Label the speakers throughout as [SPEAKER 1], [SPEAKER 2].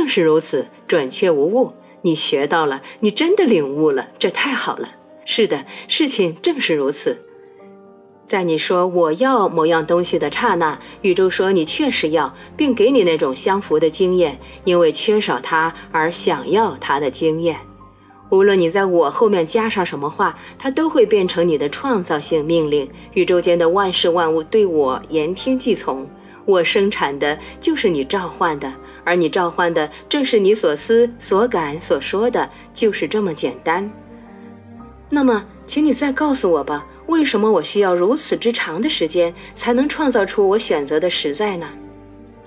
[SPEAKER 1] 正是如此，准确无误。你学到了，你真的领悟了，这太好了。是的，事情正是如此。在你说我要某样东西的刹那，宇宙说你确实要，并给你那种相符的经验，因为缺少它而想要它的经验。无论你在我后面加上什么话，它都会变成你的创造性命令。宇宙间的万事万物对我言听计从。我生产的就是你召唤的，而你召唤的正是你所思所感所说的，就是这么简单。那么，请你再告诉我吧。为什么我需要如此之长的时间才能创造出我选择的实在呢？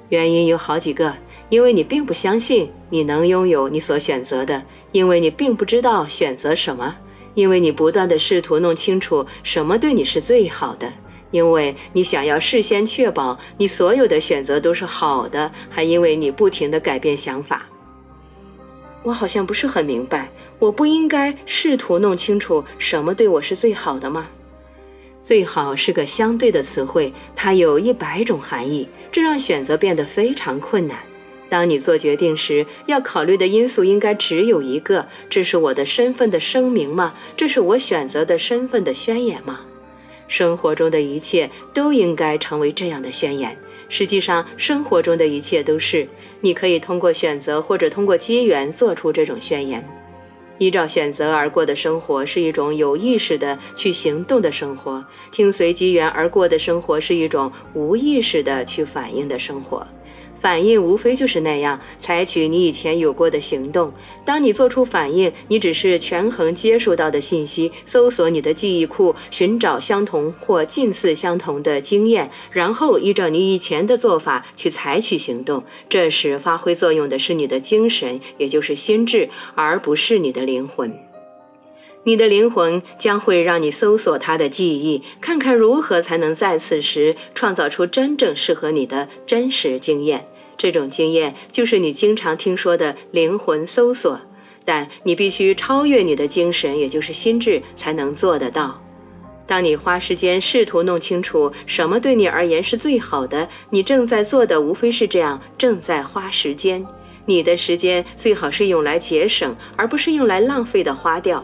[SPEAKER 1] 原因有好几个：因为你并不相信你能拥有你所选择的；因为你并不知道选择什么；因为你不断的试图弄清楚什么对你是最好的；因为你想要事先确保你所有的选择都是好的；还因为你不停的改变想法。我好像不是很明白，我不应该试图弄清楚什么对我是最好的吗？最好是个相对的词汇，它有一百种含义，这让选择变得非常困难。当你做决定时，要考虑的因素应该只有一个：这是我的身份的声明吗？这是我选择的身份的宣言吗？生活中的一切都应该成为这样的宣言。实际上，生活中的一切都是。你可以通过选择或者通过机缘做出这种宣言。依照选择而过的生活是一种有意识的去行动的生活，听随机缘而过的生活是一种无意识的去反应的生活。反应无非就是那样，采取你以前有过的行动。当你做出反应，你只是权衡接受到的信息，搜索你的记忆库，寻找相同或近似相同的经验，然后依照你以前的做法去采取行动。这时发挥作用的是你的精神，也就是心智，而不是你的灵魂。你的灵魂将会让你搜索他的记忆，看看如何才能在此时创造出真正适合你的真实经验。这种经验就是你经常听说的灵魂搜索，但你必须超越你的精神，也就是心智，才能做得到。当你花时间试图弄清楚什么对你而言是最好的，你正在做的无非是这样：正在花时间。你的时间最好是用来节省，而不是用来浪费的花掉。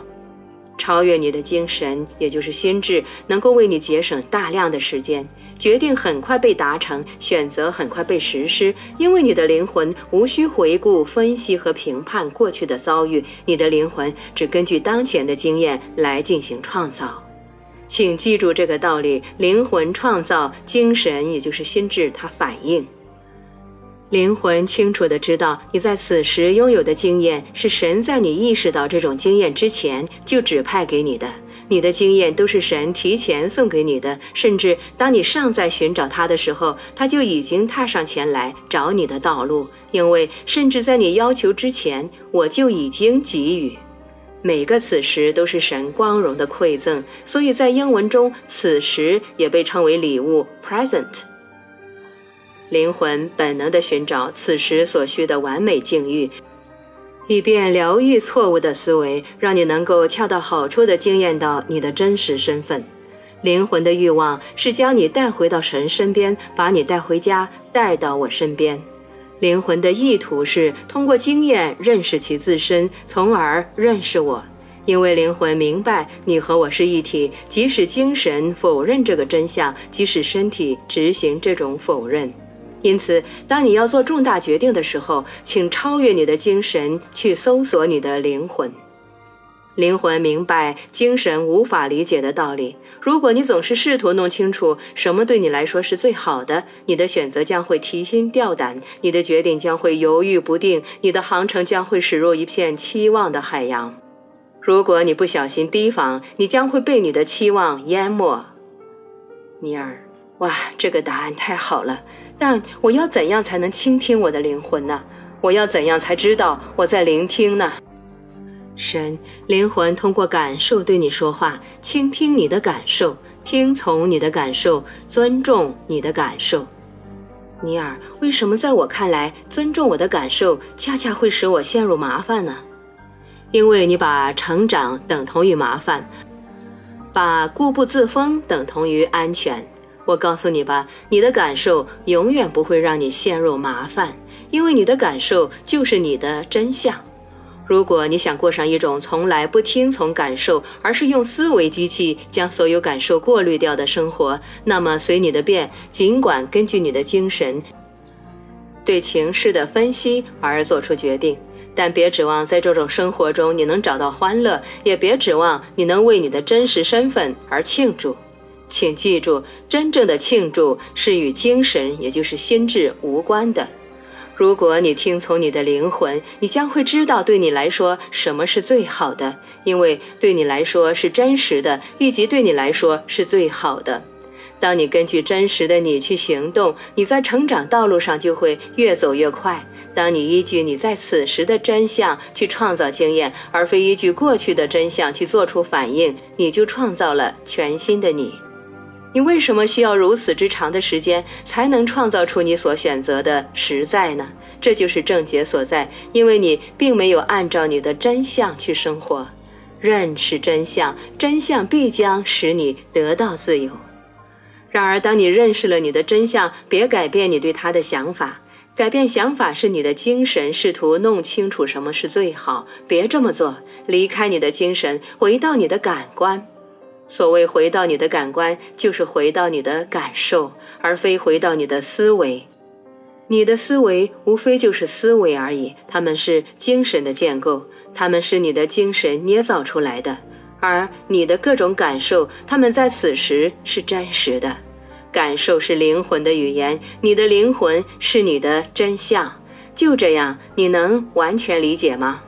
[SPEAKER 1] 超越你的精神，也就是心智，能够为你节省大量的时间。决定很快被达成，选择很快被实施，因为你的灵魂无需回顾、分析和评判过去的遭遇，你的灵魂只根据当前的经验来进行创造。请记住这个道理：灵魂创造，精神也就是心智，它反应。灵魂清楚地知道你在此时拥有的经验是神在你意识到这种经验之前就指派给你的。你的经验都是神提前送给你的，甚至当你尚在寻找他的时候，他就已经踏上前来找你的道路。因为甚至在你要求之前，我就已经给予。每个此时都是神光荣的馈赠，所以在英文中，此时也被称为礼物 （present）。灵魂本能地寻找此时所需的完美境遇。以便疗愈错误的思维，让你能够恰到好处地经验到你的真实身份。灵魂的欲望是将你带回到神身边，把你带回家，带到我身边。灵魂的意图是通过经验认识其自身，从而认识我。因为灵魂明白你和我是一体，即使精神否认这个真相，即使身体执行这种否认。因此，当你要做重大决定的时候，请超越你的精神，去搜索你的灵魂。灵魂明白精神无法理解的道理。如果你总是试图弄清楚什么对你来说是最好的，你的选择将会提心吊胆，你的决定将会犹豫不定，你的航程将会驶入一片期望的海洋。如果你不小心提防，你将会被你的期望淹没。尼尔，哇，这个答案太好了。但我要怎样才能倾听我的灵魂呢？我要怎样才知道我在聆听呢？神，灵魂通过感受对你说话，倾听你的感受，听从你的感受，尊重你的感受。尼尔，为什么在我看来，尊重我的感受恰恰会使我陷入麻烦呢？因为你把成长等同于麻烦，把固步自封等同于安全。我告诉你吧，你的感受永远不会让你陷入麻烦，因为你的感受就是你的真相。如果你想过上一种从来不听从感受，而是用思维机器将所有感受过滤掉的生活，那么随你的便，尽管根据你的精神对情势的分析而做出决定。但别指望在这种生活中你能找到欢乐，也别指望你能为你的真实身份而庆祝。请记住，真正的庆祝是与精神，也就是心智无关的。如果你听从你的灵魂，你将会知道对你来说什么是最好的，因为对你来说是真实的，以及对你来说是最好的。当你根据真实的你去行动，你在成长道路上就会越走越快。当你依据你在此时的真相去创造经验，而非依据过去的真相去做出反应，你就创造了全新的你。你为什么需要如此之长的时间才能创造出你所选择的实在呢？这就是症结所在，因为你并没有按照你的真相去生活。认识真相，真相必将使你得到自由。然而，当你认识了你的真相，别改变你对他的想法。改变想法是你的精神试图弄清楚什么是最好，别这么做。离开你的精神，回到你的感官。所谓回到你的感官，就是回到你的感受，而非回到你的思维。你的思维无非就是思维而已，它们是精神的建构，它们是你的精神捏造出来的。而你的各种感受，它们在此时是真实的。感受是灵魂的语言，你的灵魂是你的真相。就这样，你能完全理解吗？